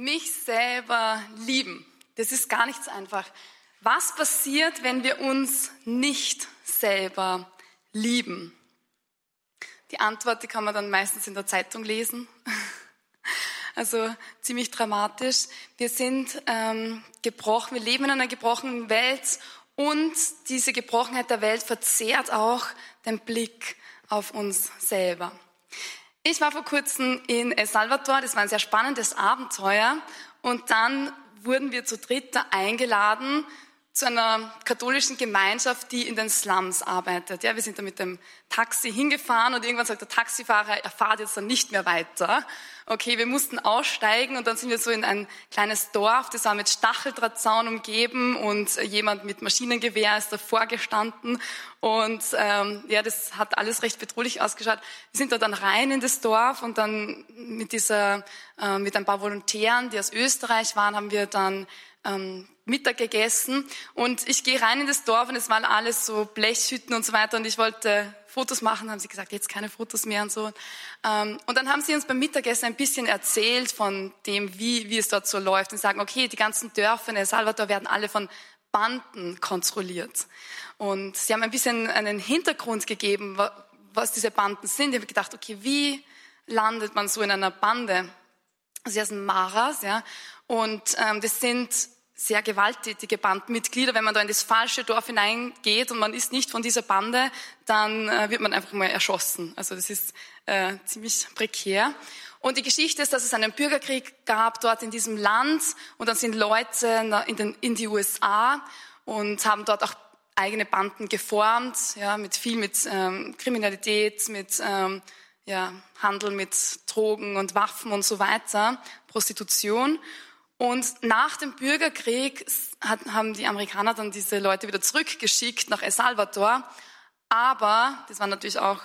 mich selber lieben. Das ist gar nichts einfach. Was passiert, wenn wir uns nicht selber lieben? Die Antwort, die kann man dann meistens in der Zeitung lesen. Also ziemlich dramatisch. Wir sind ähm, gebrochen, wir leben in einer gebrochenen Welt und diese Gebrochenheit der Welt verzehrt auch den Blick auf uns selber. Ich war vor kurzem in El Salvador, das war ein sehr spannendes Abenteuer und dann wurden wir zu dritt eingeladen zu einer katholischen Gemeinschaft, die in den Slums arbeitet. Ja, wir sind da mit dem Taxi hingefahren und irgendwann sagt der Taxifahrer, er fahrt jetzt dann nicht mehr weiter. Okay, wir mussten aussteigen und dann sind wir so in ein kleines Dorf, das war mit Stacheldrahtzaun umgeben und jemand mit Maschinengewehr ist davor gestanden und ähm, ja, das hat alles recht bedrohlich ausgeschaut. Wir sind da dann rein in das Dorf und dann mit dieser, äh, mit ein paar Volontären, die aus Österreich waren, haben wir dann ähm, Mittag gegessen und ich gehe rein in das Dorf und es waren alles so Blechhütten und so weiter und ich wollte Fotos machen, haben sie gesagt, jetzt keine Fotos mehr und so. Ähm, und dann haben sie uns beim Mittagessen ein bisschen erzählt von dem, wie, wie es dort so läuft und sagen, okay, die ganzen Dörfer in El Salvador werden alle von Banden kontrolliert. Und sie haben ein bisschen einen Hintergrund gegeben, was diese Banden sind. Ich habe gedacht, okay, wie landet man so in einer Bande? Sie heißen Maras, ja. Und ähm, das sind sehr gewalttätige Bandmitglieder. Wenn man da in das falsche Dorf hineingeht und man ist nicht von dieser Bande, dann äh, wird man einfach mal erschossen. Also das ist äh, ziemlich prekär. Und die Geschichte ist, dass es einen Bürgerkrieg gab dort in diesem Land und dann sind Leute in, den, in die USA und haben dort auch eigene Banden geformt, ja, mit viel mit ähm, Kriminalität, mit ähm, ja, Handel mit Drogen und Waffen und so weiter, Prostitution. Und nach dem Bürgerkrieg haben die Amerikaner dann diese Leute wieder zurückgeschickt nach El Salvador. Aber, das waren natürlich auch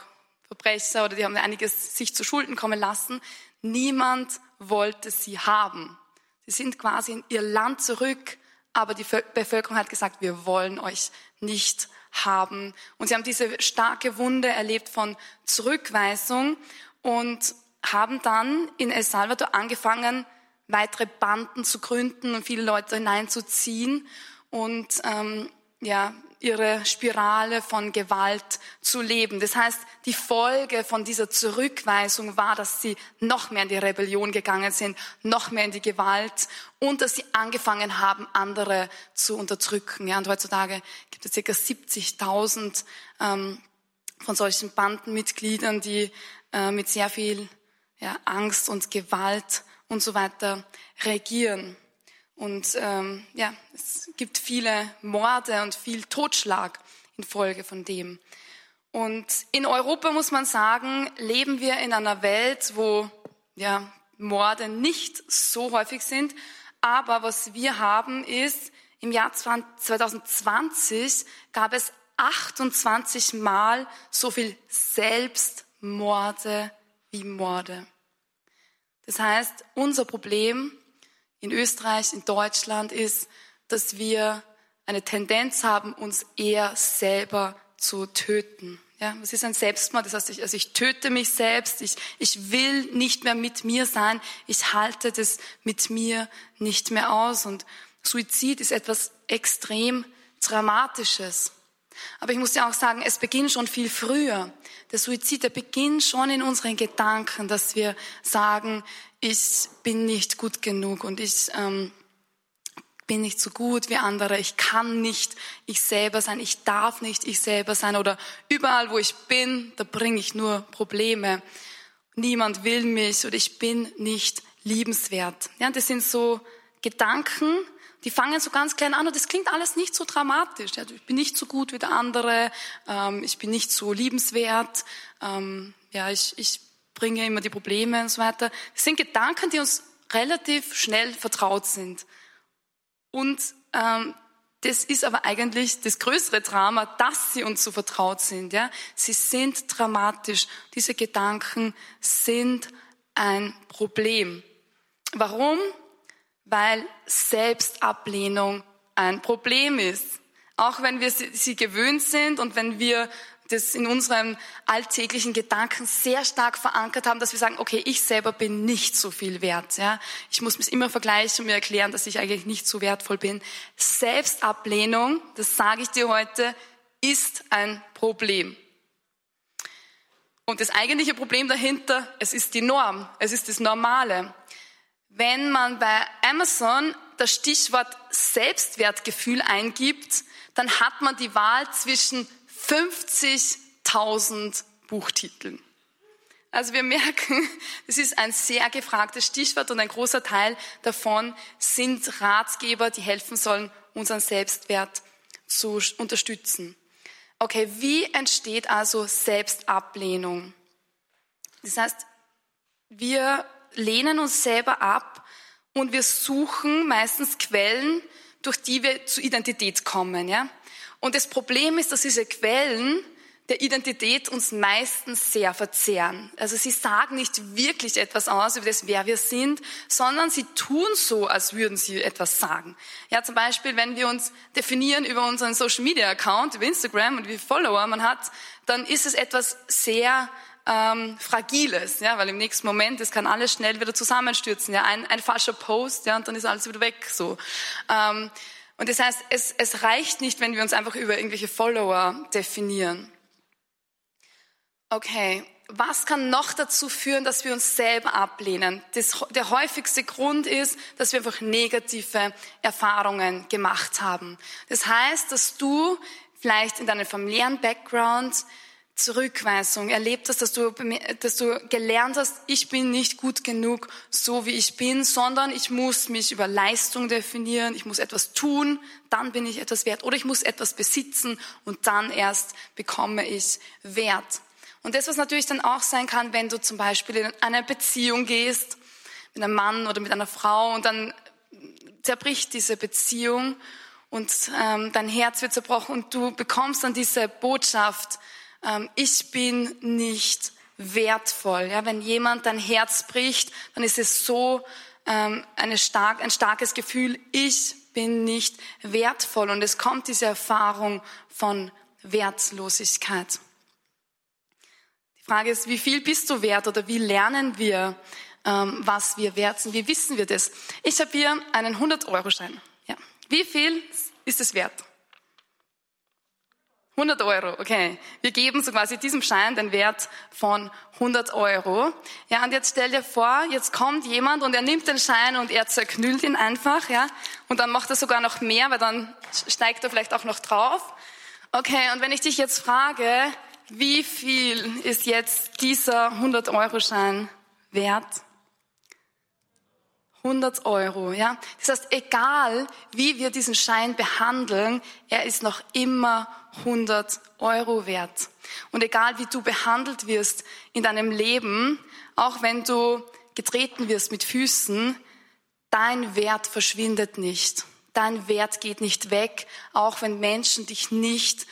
Verbrecher oder die haben einiges sich zu Schulden kommen lassen. Niemand wollte sie haben. Sie sind quasi in ihr Land zurück, aber die Bevölkerung hat gesagt, wir wollen euch nicht haben. Und sie haben diese starke Wunde erlebt von Zurückweisung und haben dann in El Salvador angefangen, weitere Banden zu gründen und viele Leute hineinzuziehen und ähm, ja, ihre Spirale von Gewalt zu leben. Das heißt, die Folge von dieser Zurückweisung war, dass sie noch mehr in die Rebellion gegangen sind, noch mehr in die Gewalt und dass sie angefangen haben, andere zu unterdrücken. Ja, und heutzutage gibt es ca. 70.000 ähm, von solchen Bandenmitgliedern, die äh, mit sehr viel ja, Angst und Gewalt und so weiter regieren. Und ähm, ja, es gibt viele Morde und viel Totschlag infolge von dem. Und in Europa muss man sagen, leben wir in einer Welt, wo ja, Morde nicht so häufig sind. Aber was wir haben ist, im Jahr 2020 gab es 28 Mal so viel Selbstmorde wie Morde. Das heißt, unser Problem in Österreich, in Deutschland ist, dass wir eine Tendenz haben, uns eher selber zu töten. Ja, was ist ein Selbstmord? Das heißt, ich, also ich töte mich selbst, ich, ich will nicht mehr mit mir sein, ich halte das mit mir nicht mehr aus. Und Suizid ist etwas extrem Dramatisches. Aber ich muss dir auch sagen, es beginnt schon viel früher. Der Suizid, der beginnt schon in unseren Gedanken, dass wir sagen, ich bin nicht gut genug und ich ähm, bin nicht so gut wie andere, ich kann nicht ich selber sein, ich darf nicht ich selber sein oder überall, wo ich bin, da bringe ich nur Probleme. Niemand will mich oder ich bin nicht liebenswert. Ja, das sind so Gedanken, die fangen so ganz klein an und das klingt alles nicht so dramatisch. Ich bin nicht so gut wie der andere, ähm, ich bin nicht so liebenswert, ähm, ja, ich, ich bringe immer die Probleme und so weiter. Das sind Gedanken, die uns relativ schnell vertraut sind. Und ähm, das ist aber eigentlich das größere Drama, dass sie uns so vertraut sind. Ja? Sie sind dramatisch. Diese Gedanken sind ein Problem. Warum? Weil Selbstablehnung ein Problem ist. Auch wenn wir sie gewöhnt sind und wenn wir das in unseren alltäglichen Gedanken sehr stark verankert haben, dass wir sagen, okay, ich selber bin nicht so viel wert. Ja? Ich muss mich immer vergleichen und mir erklären, dass ich eigentlich nicht so wertvoll bin. Selbstablehnung, das sage ich dir heute, ist ein Problem. Und das eigentliche Problem dahinter, es ist die Norm, es ist das Normale. Wenn man bei Amazon das Stichwort Selbstwertgefühl eingibt, dann hat man die Wahl zwischen 50.000 Buchtiteln. Also wir merken, es ist ein sehr gefragtes Stichwort und ein großer Teil davon sind Ratgeber, die helfen sollen, unseren Selbstwert zu unterstützen. Okay, wie entsteht also Selbstablehnung? Das heißt, wir lehnen uns selber ab und wir suchen meistens Quellen, durch die wir zur Identität kommen. Ja? Und das Problem ist, dass diese Quellen der Identität uns meistens sehr verzehren. Also sie sagen nicht wirklich etwas aus über das, wer wir sind, sondern sie tun so, als würden sie etwas sagen. Ja, zum Beispiel, wenn wir uns definieren über unseren Social Media Account, über Instagram und wie viele Follower man hat, dann ist es etwas sehr ähm, Fragiles, ja, weil im nächsten Moment, es kann alles schnell wieder zusammenstürzen, ja, ein, ein falscher Post, ja, und dann ist alles wieder weg, so. Ähm, und das heißt, es, es reicht nicht, wenn wir uns einfach über irgendwelche Follower definieren. Okay, was kann noch dazu führen, dass wir uns selber ablehnen? Das, der häufigste Grund ist, dass wir einfach negative Erfahrungen gemacht haben. Das heißt, dass du vielleicht in deinem familiären Background Zurückweisung. Erlebt hast, dass du, dass du gelernt hast, ich bin nicht gut genug, so wie ich bin, sondern ich muss mich über Leistung definieren, ich muss etwas tun, dann bin ich etwas wert, oder ich muss etwas besitzen und dann erst bekomme ich Wert. Und das, was natürlich dann auch sein kann, wenn du zum Beispiel in eine Beziehung gehst, mit einem Mann oder mit einer Frau und dann zerbricht diese Beziehung und ähm, dein Herz wird zerbrochen und du bekommst dann diese Botschaft, ähm, ich bin nicht wertvoll. Ja, wenn jemand dein Herz bricht, dann ist es so ähm, eine stark, ein starkes Gefühl, ich bin nicht wertvoll. Und es kommt diese Erfahrung von Wertlosigkeit. Die Frage ist, wie viel bist du wert oder wie lernen wir, ähm, was wir wert sind? Wie wissen wir das? Ich habe hier einen 100-Euro-Schein. Ja. Wie viel ist es wert? 100 Euro, okay. Wir geben so quasi diesem Schein den Wert von 100 Euro. Ja, und jetzt stell dir vor, jetzt kommt jemand und er nimmt den Schein und er zerknüllt ihn einfach, ja. Und dann macht er sogar noch mehr, weil dann steigt er vielleicht auch noch drauf. Okay, und wenn ich dich jetzt frage, wie viel ist jetzt dieser 100 Euro Schein wert? 100 Euro, ja. Das heißt, egal wie wir diesen Schein behandeln, er ist noch immer 100 Euro wert. Und egal wie du behandelt wirst in deinem Leben, auch wenn du getreten wirst mit Füßen, dein Wert verschwindet nicht. Dein Wert geht nicht weg, auch wenn Menschen dich nicht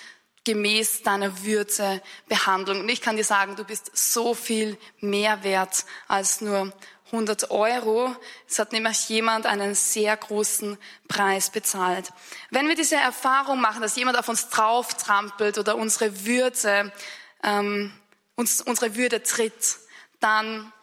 gemäß deiner Würde behandeln. Und ich kann dir sagen, du bist so viel mehr wert als nur 100 Euro. Es hat nämlich jemand einen sehr großen Preis bezahlt. Wenn wir diese Erfahrung machen, dass jemand auf uns drauf trampelt oder unsere Würde, ähm, uns, unsere Würde tritt, dann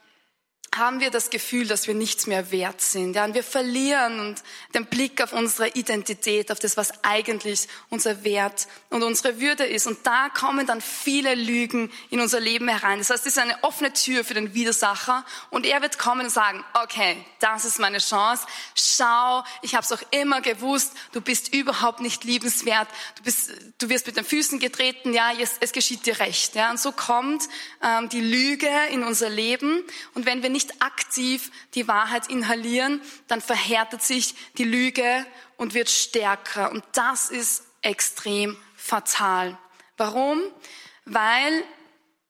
haben wir das Gefühl, dass wir nichts mehr wert sind. Ja, und wir verlieren den Blick auf unsere Identität, auf das, was eigentlich unser Wert und unsere Würde ist. Und da kommen dann viele Lügen in unser Leben herein. Das heißt, es ist eine offene Tür für den Widersacher und er wird kommen und sagen, okay, das ist meine Chance. Schau, ich habe es auch immer gewusst, du bist überhaupt nicht liebenswert. Du, bist, du wirst mit den Füßen getreten, ja, es, es geschieht dir recht. Ja, und so kommt ähm, die Lüge in unser Leben. Und wenn wir nicht nicht aktiv die Wahrheit inhalieren, dann verhärtet sich die Lüge und wird stärker. Und das ist extrem fatal. Warum? Weil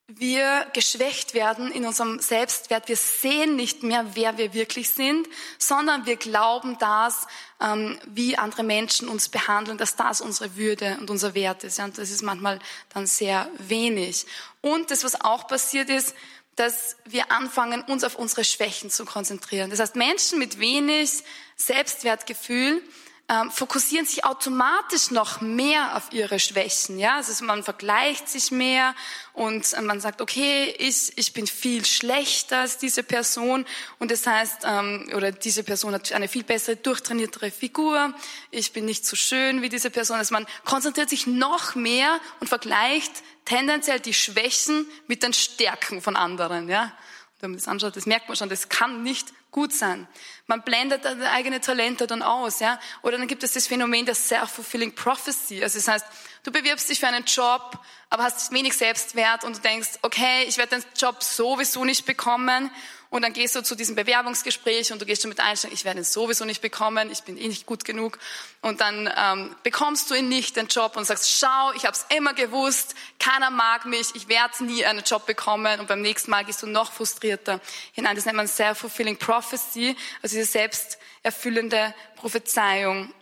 wir geschwächt werden in unserem Selbstwert. Wir sehen nicht mehr, wer wir wirklich sind, sondern wir glauben das, ähm, wie andere Menschen uns behandeln, dass das unsere Würde und unser Wert ist. und das ist manchmal dann sehr wenig. Und das, was auch passiert ist, dass wir anfangen, uns auf unsere Schwächen zu konzentrieren. Das heißt, Menschen mit wenig Selbstwertgefühl ähm, fokussieren sich automatisch noch mehr auf ihre Schwächen. Ja, also man vergleicht sich mehr und äh, man sagt, okay, ich, ich bin viel schlechter als diese Person und das heißt, ähm, oder diese Person hat eine viel bessere, durchtrainiertere Figur, ich bin nicht so schön wie diese Person. Also man konzentriert sich noch mehr und vergleicht tendenziell die Schwächen mit den Stärken von anderen. Ja, wenn man das anschaut, das merkt man schon, das kann nicht gut sein. Man blendet eigene Talente dann aus, ja. Oder dann gibt es das Phänomen der self-fulfilling prophecy. Also das heißt, du bewirbst dich für einen Job, aber hast wenig Selbstwert und du denkst, okay, ich werde den Job sowieso nicht bekommen und dann gehst du zu diesem Bewerbungsgespräch und du gehst schon mit Einstellung, ich werde ihn sowieso nicht bekommen, ich bin eh nicht gut genug. Und dann ähm, bekommst du ihn nicht, den Job, und sagst, schau, ich habe es immer gewusst, keiner mag mich, ich werde nie einen Job bekommen. Und beim nächsten Mal gehst du noch frustrierter hinein. Das nennt man Self-Fulfilling Prophecy, also diese selbsterfüllende Prophezeiung.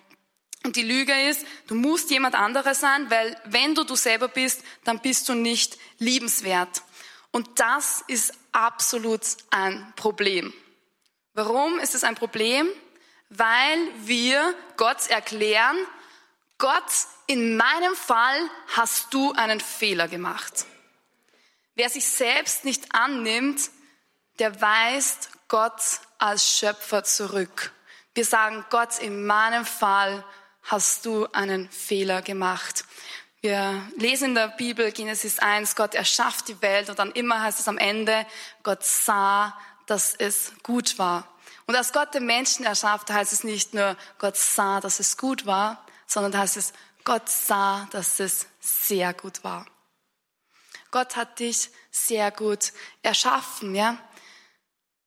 Und die Lüge ist, du musst jemand anderes sein, weil wenn du du selber bist, dann bist du nicht liebenswert. Und das ist absolut ein Problem. Warum ist es ein Problem? Weil wir Gott erklären, Gott, in meinem Fall hast du einen Fehler gemacht. Wer sich selbst nicht annimmt, der weist Gott als Schöpfer zurück. Wir sagen, Gott, in meinem Fall hast du einen Fehler gemacht. Wir lesen in der Bibel Genesis 1, Gott erschafft die Welt und dann immer heißt es am Ende, Gott sah, dass es gut war. Und als Gott den Menschen erschafft, heißt es nicht nur, Gott sah, dass es gut war, sondern heißt es, Gott sah, dass es sehr gut war. Gott hat dich sehr gut erschaffen, ja.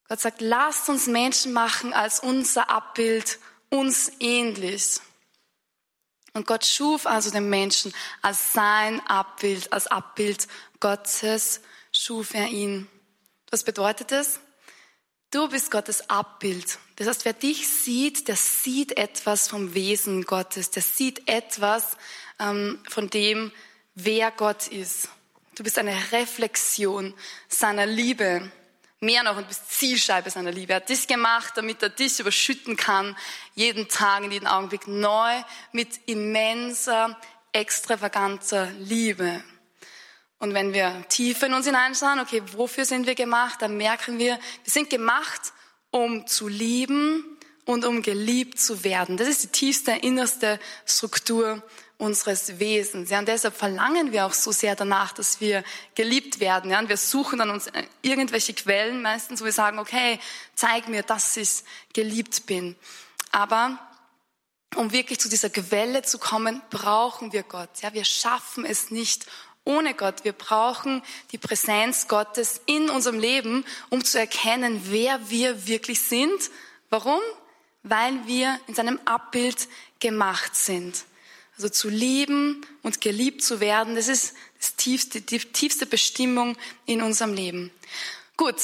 Gott sagt, lasst uns Menschen machen als unser Abbild, uns ähnlich. Und Gott schuf also den Menschen als sein Abbild, als Abbild Gottes schuf er ihn. Was bedeutet das? Du bist Gottes Abbild. Das heißt, wer dich sieht, der sieht etwas vom Wesen Gottes, der sieht etwas ähm, von dem, wer Gott ist. Du bist eine Reflexion seiner Liebe mehr noch und bist Zielscheibe seiner Liebe. Er hat dich gemacht, damit er dich überschütten kann, jeden Tag, in jedem Augenblick neu, mit immenser, extravaganter Liebe. Und wenn wir tiefer in uns hineinschauen, okay, wofür sind wir gemacht, dann merken wir, wir sind gemacht, um zu lieben und um geliebt zu werden. Das ist die tiefste, innerste Struktur unseres Wesens. Ja, und deshalb verlangen wir auch so sehr danach, dass wir geliebt werden. Ja, und wir suchen dann uns irgendwelche Quellen meistens, wo wir sagen, okay, zeig mir, dass ich geliebt bin. Aber um wirklich zu dieser Quelle zu kommen, brauchen wir Gott. Ja, wir schaffen es nicht ohne Gott. Wir brauchen die Präsenz Gottes in unserem Leben, um zu erkennen, wer wir wirklich sind. Warum? Weil wir in seinem Abbild gemacht sind. Also zu lieben und geliebt zu werden, das ist das tiefste, die tiefste Bestimmung in unserem Leben. Gut,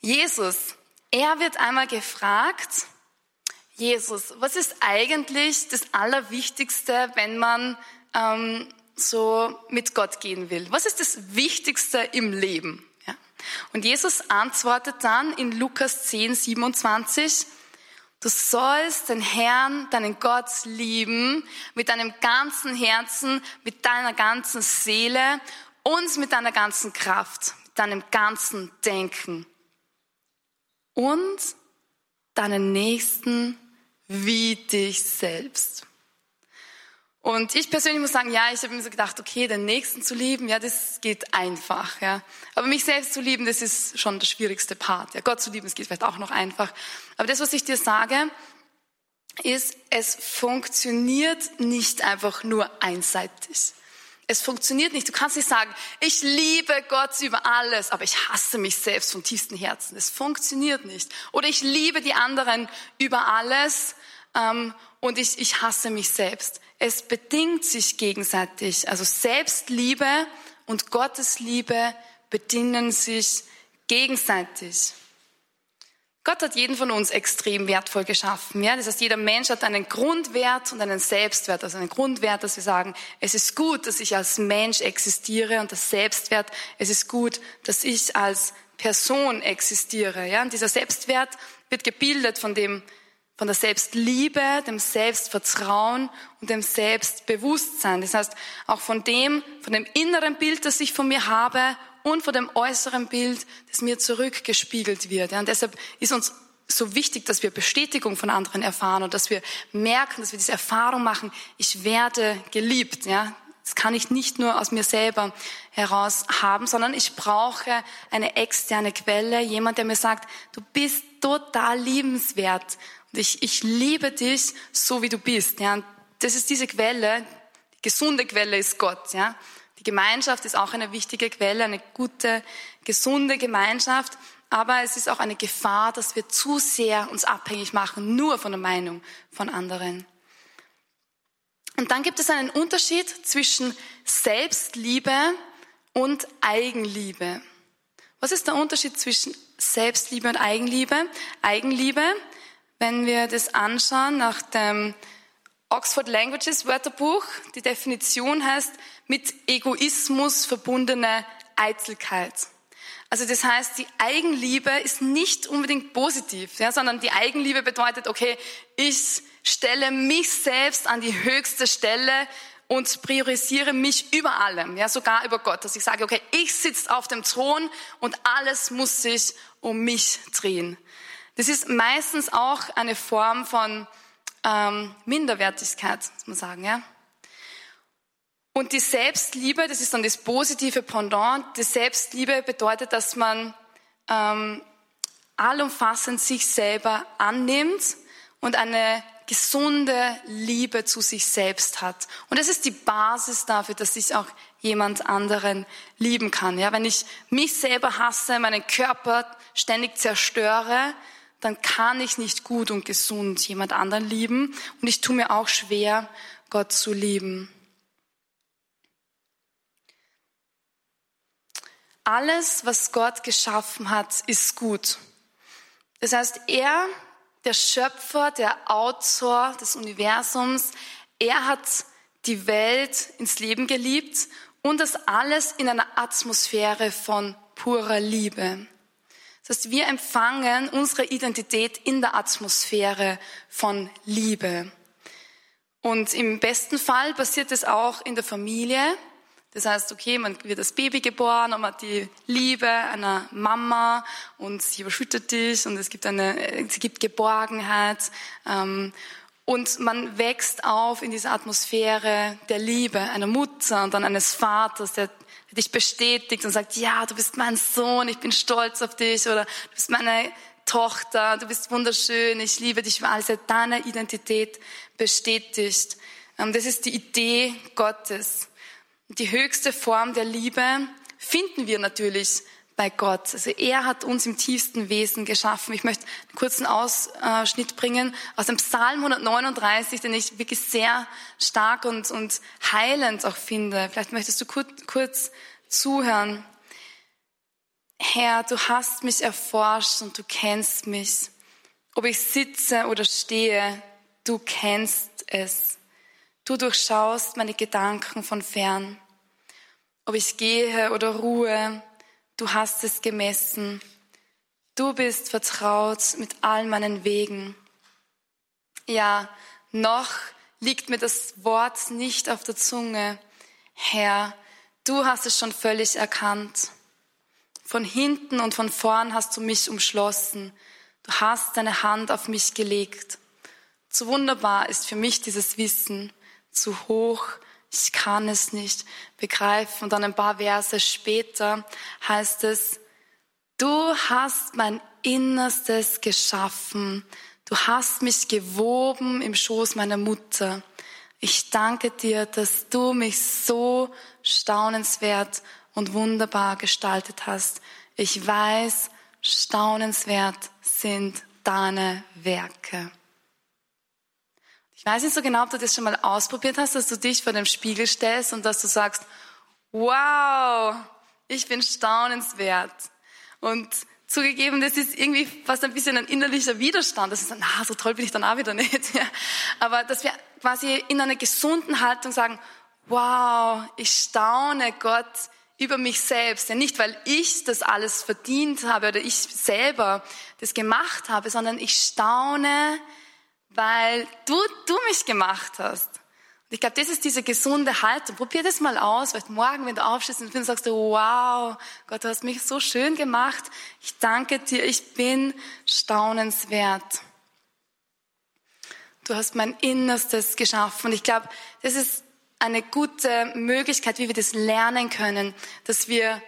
Jesus, er wird einmal gefragt, Jesus, was ist eigentlich das Allerwichtigste, wenn man ähm, so mit Gott gehen will? Was ist das Wichtigste im Leben? Ja? Und Jesus antwortet dann in Lukas 10, 27, Du sollst den Herrn, deinen Gott lieben mit deinem ganzen Herzen, mit deiner ganzen Seele und mit deiner ganzen Kraft, mit deinem ganzen Denken. Und deinen Nächsten wie dich selbst. Und ich persönlich muss sagen, ja, ich habe mir so gedacht, okay, den Nächsten zu lieben, ja, das geht einfach, ja. Aber mich selbst zu lieben, das ist schon der schwierigste Part. Ja, Gott zu lieben, das geht vielleicht auch noch einfach. Aber das, was ich dir sage, ist, es funktioniert nicht einfach nur einseitig. Es funktioniert nicht. Du kannst nicht sagen, ich liebe Gott über alles, aber ich hasse mich selbst vom tiefsten Herzen. Es funktioniert nicht. Oder ich liebe die anderen über alles ähm, und ich, ich hasse mich selbst. Es bedingt sich gegenseitig. Also Selbstliebe und Gottesliebe bedienen sich gegenseitig. Gott hat jeden von uns extrem wertvoll geschaffen. Ja? Das heißt, jeder Mensch hat einen Grundwert und einen Selbstwert. Also einen Grundwert, dass wir sagen, es ist gut, dass ich als Mensch existiere und das Selbstwert, es ist gut, dass ich als Person existiere. Ja? Und dieser Selbstwert wird gebildet von dem, von der Selbstliebe, dem Selbstvertrauen und dem Selbstbewusstsein. Das heißt, auch von dem, von dem inneren Bild, das ich von mir habe und von dem äußeren Bild, das mir zurückgespiegelt wird. Und deshalb ist uns so wichtig, dass wir Bestätigung von anderen erfahren und dass wir merken, dass wir diese Erfahrung machen, ich werde geliebt. Ja, das kann ich nicht nur aus mir selber heraus haben, sondern ich brauche eine externe Quelle, jemand, der mir sagt, du bist total liebenswert ich, ich liebe dich so, wie du bist. Ja, das ist diese Quelle, die gesunde Quelle ist Gott. Ja, die Gemeinschaft ist auch eine wichtige Quelle, eine gute, gesunde Gemeinschaft. Aber es ist auch eine Gefahr, dass wir zu sehr uns abhängig machen, nur von der Meinung von anderen. Und dann gibt es einen Unterschied zwischen Selbstliebe und Eigenliebe. Was ist der Unterschied zwischen Selbstliebe und Eigenliebe? Eigenliebe, wenn wir das anschauen nach dem Oxford Languages Wörterbuch, die Definition heißt mit Egoismus verbundene Eitelkeit. Also das heißt, die Eigenliebe ist nicht unbedingt positiv, ja, sondern die Eigenliebe bedeutet, okay, ich stelle mich selbst an die höchste Stelle und priorisiere mich über allem, ja, sogar über Gott, dass ich sage, okay, ich sitze auf dem Thron und alles muss sich um mich drehen. Das ist meistens auch eine Form von ähm, Minderwertigkeit, muss man sagen, ja. Und die Selbstliebe, das ist dann das positive Pendant. Die Selbstliebe bedeutet, dass man ähm, allumfassend sich selber annimmt und eine gesunde Liebe zu sich selbst hat. Und das ist die Basis dafür, dass ich auch jemand anderen lieben kann. Ja, wenn ich mich selber hasse, meinen Körper ständig zerstöre, dann kann ich nicht gut und gesund jemand anderen lieben. Und ich tue mir auch schwer, Gott zu lieben. Alles, was Gott geschaffen hat, ist gut. Das heißt, er der Schöpfer, der Autor des Universums. Er hat die Welt ins Leben geliebt und das alles in einer Atmosphäre von purer Liebe. Das heißt, wir empfangen unsere Identität in der Atmosphäre von Liebe. Und im besten Fall passiert es auch in der Familie. Das heißt, okay, man wird das Baby geboren und man hat die Liebe einer Mama und sie überschüttet dich und es gibt eine, es gibt Geborgenheit. Ähm, und man wächst auf in dieser Atmosphäre der Liebe einer Mutter und dann eines Vaters, der dich bestätigt und sagt, ja, du bist mein Sohn, ich bin stolz auf dich oder du bist meine Tochter, du bist wunderschön, ich liebe dich für alles, deine Identität bestätigt. Ähm, das ist die Idee Gottes. Die höchste Form der Liebe finden wir natürlich bei Gott. Also er hat uns im tiefsten Wesen geschaffen. Ich möchte einen kurzen Ausschnitt bringen aus dem Psalm 139, den ich wirklich sehr stark und, und heilend auch finde. Vielleicht möchtest du kurz, kurz zuhören. Herr, du hast mich erforscht und du kennst mich. Ob ich sitze oder stehe, du kennst es. Du durchschaust meine Gedanken von fern. Ob ich gehe oder ruhe, du hast es gemessen. Du bist vertraut mit all meinen Wegen. Ja, noch liegt mir das Wort nicht auf der Zunge. Herr, du hast es schon völlig erkannt. Von hinten und von vorn hast du mich umschlossen. Du hast deine Hand auf mich gelegt. Zu wunderbar ist für mich dieses Wissen zu hoch. Ich kann es nicht begreifen. Und dann ein paar Verse später heißt es, du hast mein Innerstes geschaffen. Du hast mich gewoben im Schoß meiner Mutter. Ich danke dir, dass du mich so staunenswert und wunderbar gestaltet hast. Ich weiß, staunenswert sind deine Werke. Ich weiß nicht so genau, ob du das schon mal ausprobiert hast, dass du dich vor dem Spiegel stellst und dass du sagst, wow, ich bin staunenswert. Und zugegeben, das ist irgendwie fast ein bisschen ein innerlicher Widerstand. Das ist dann, na, so toll bin ich dann auch wieder nicht. Ja. Aber dass wir quasi in einer gesunden Haltung sagen, wow, ich staune Gott über mich selbst. Ja, nicht, weil ich das alles verdient habe oder ich selber das gemacht habe, sondern ich staune, weil du, du mich gemacht hast. Und ich glaube, das ist diese gesunde Haltung. Probier das mal aus, weil morgen, wenn du aufstehst und sagst du, wow, Gott, du hast mich so schön gemacht. Ich danke dir, ich bin staunenswert. Du hast mein Innerstes geschaffen. Und ich glaube, das ist eine gute Möglichkeit, wie wir das lernen können, dass wir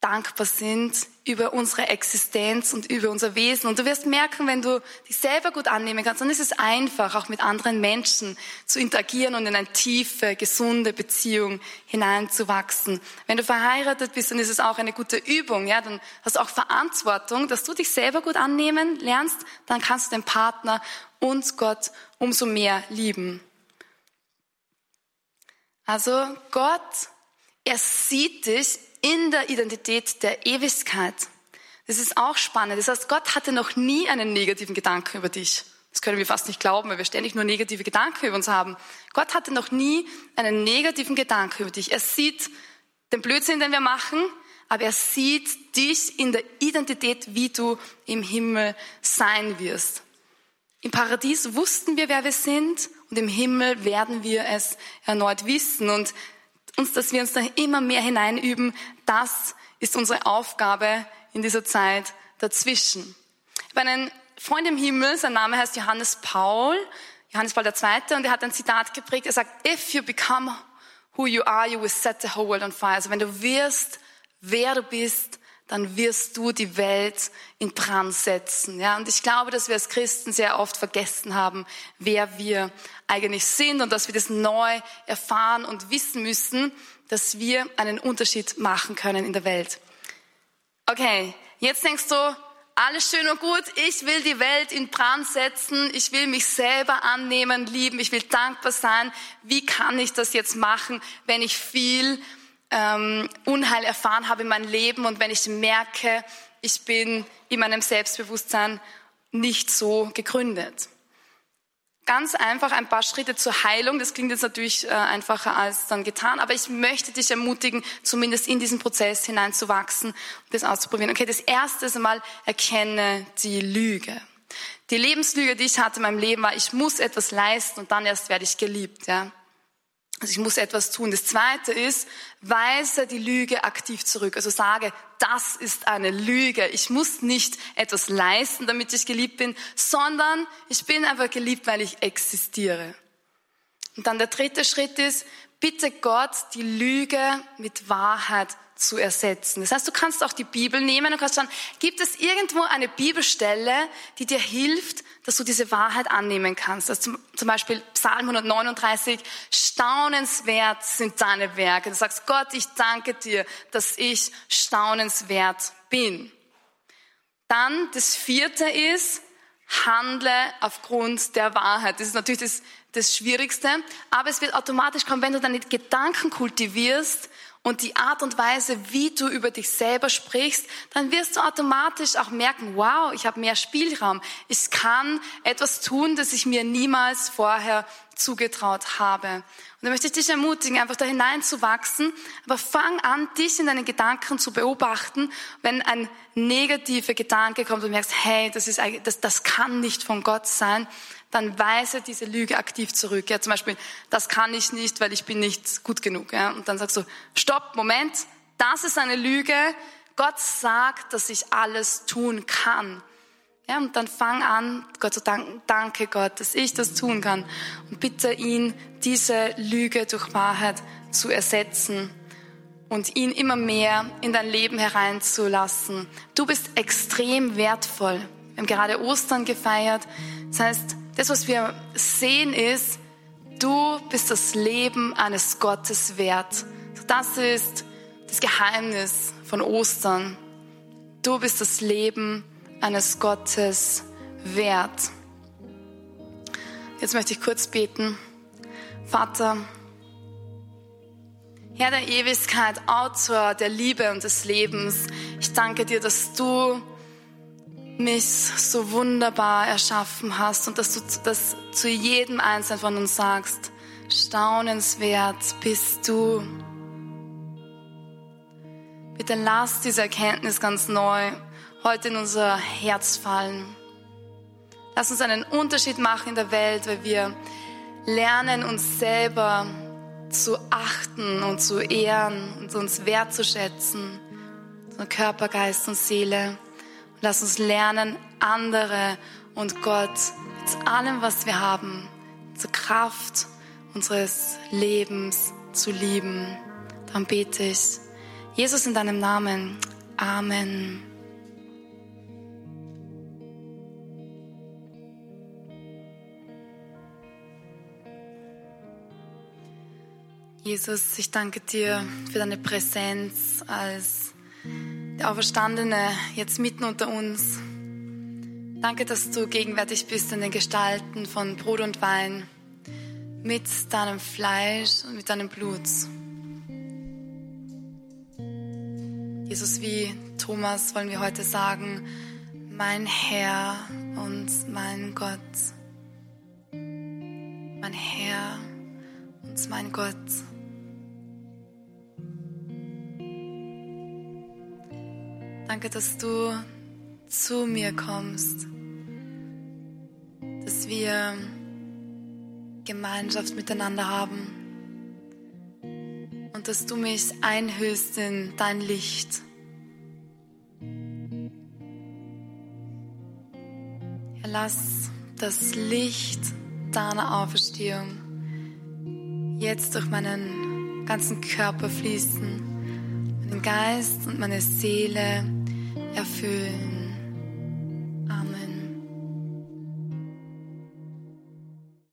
dankbar sind über unsere Existenz und über unser Wesen. Und du wirst merken, wenn du dich selber gut annehmen kannst, dann ist es einfach, auch mit anderen Menschen zu interagieren und in eine tiefe, gesunde Beziehung hineinzuwachsen. Wenn du verheiratet bist, dann ist es auch eine gute Übung. Ja, dann hast du auch Verantwortung, dass du dich selber gut annehmen lernst. Dann kannst du den Partner und Gott umso mehr lieben. Also Gott, er sieht dich in der Identität der Ewigkeit. Das ist auch spannend. Das heißt, Gott hatte noch nie einen negativen Gedanken über dich. Das können wir fast nicht glauben, weil wir ständig nur negative Gedanken über uns haben. Gott hatte noch nie einen negativen Gedanken über dich. Er sieht den Blödsinn, den wir machen, aber er sieht dich in der Identität, wie du im Himmel sein wirst. Im Paradies wussten wir, wer wir sind und im Himmel werden wir es erneut wissen. Und uns, dass wir uns da immer mehr hineinüben, das ist unsere Aufgabe in dieser Zeit dazwischen. Ich habe einen Freund im Himmel, sein Name heißt Johannes Paul, Johannes Paul II. und er hat ein Zitat geprägt, er sagt, if you become who you are, you will set the whole world on fire. Also wenn du wirst, wer du bist, dann wirst du die Welt in Brand setzen. Ja, und ich glaube, dass wir als Christen sehr oft vergessen haben, wer wir eigentlich sind und dass wir das neu erfahren und wissen müssen, dass wir einen Unterschied machen können in der Welt. Okay, jetzt denkst du, alles schön und gut, ich will die Welt in Brand setzen, ich will mich selber annehmen, lieben, ich will dankbar sein. Wie kann ich das jetzt machen, wenn ich viel ähm, Unheil erfahren habe in meinem Leben und wenn ich merke, ich bin in meinem Selbstbewusstsein nicht so gegründet. Ganz einfach ein paar Schritte zur Heilung. Das klingt jetzt natürlich äh, einfacher als dann getan, aber ich möchte dich ermutigen, zumindest in diesen Prozess hineinzuwachsen und das auszuprobieren. Okay, das erste ist einmal, erkenne die Lüge. Die Lebenslüge, die ich hatte in meinem Leben, war, ich muss etwas leisten und dann erst werde ich geliebt. Ja? Also ich muss etwas tun. Das zweite ist, weise die Lüge aktiv zurück. Also sage, das ist eine Lüge. Ich muss nicht etwas leisten, damit ich geliebt bin, sondern ich bin einfach geliebt, weil ich existiere. Und dann der dritte Schritt ist, bitte Gott, die Lüge mit Wahrheit zu ersetzen. Das heißt, du kannst auch die Bibel nehmen und kannst schauen, gibt es irgendwo eine Bibelstelle, die dir hilft, dass du diese Wahrheit annehmen kannst. Also zum, zum Beispiel Psalm 139, staunenswert sind deine Werke. Du sagst, Gott, ich danke dir, dass ich staunenswert bin. Dann das vierte ist, handle aufgrund der Wahrheit. Das ist natürlich das, das Schwierigste, aber es wird automatisch kommen, wenn du deine Gedanken kultivierst und die Art und Weise, wie du über dich selber sprichst, dann wirst du automatisch auch merken, wow, ich habe mehr Spielraum. Ich kann etwas tun, das ich mir niemals vorher zugetraut habe. Und da möchte ich dich ermutigen, einfach da hineinzuwachsen, aber fang an, dich in deinen Gedanken zu beobachten. Wenn ein negativer Gedanke kommt und merkst, hey, das, ist, das, das kann nicht von Gott sein, dann weise diese Lüge aktiv zurück. Ja, zum Beispiel, das kann ich nicht, weil ich bin nicht gut genug. Ja, und dann sagst du, stopp, Moment, das ist eine Lüge. Gott sagt, dass ich alles tun kann. Ja, und dann fang an, Gott zu danken, danke Gott, dass ich das tun kann. Und bitte ihn, diese Lüge durch Wahrheit zu ersetzen und ihn immer mehr in dein Leben hereinzulassen. Du bist extrem wertvoll. Wir haben gerade Ostern gefeiert. Das heißt, das, was wir sehen, ist, du bist das Leben eines Gottes wert. Das ist das Geheimnis von Ostern. Du bist das Leben eines Gottes wert. Jetzt möchte ich kurz beten. Vater, Herr der Ewigkeit, Autor der Liebe und des Lebens, ich danke dir, dass du mich so wunderbar erschaffen hast und dass du das zu jedem Einzelnen von uns sagst. Staunenswert bist du. Bitte lass diese Erkenntnis ganz neu heute in unser Herz fallen. Lass uns einen Unterschied machen in der Welt, weil wir lernen, uns selber zu achten und zu ehren und uns wertzuschätzen. Unseren Körper, Geist und Seele. Und lass uns lernen, andere und Gott mit allem, was wir haben, zur Kraft unseres Lebens zu lieben. Darum bete ich. Jesus in deinem Namen. Amen. Jesus, ich danke dir für deine Präsenz als der Auferstandene jetzt mitten unter uns. Danke, dass du gegenwärtig bist in den Gestalten von Brot und Wein, mit deinem Fleisch und mit deinem Blut. Jesus, wie Thomas wollen wir heute sagen, mein Herr und mein Gott. Mein Herr und mein Gott. Danke, dass du zu mir kommst, dass wir Gemeinschaft miteinander haben und dass du mich einhüllst in dein Licht. Herr, lass das Licht deiner Auferstehung jetzt durch meinen ganzen Körper fließen, meinen Geist und meine Seele erfüllen.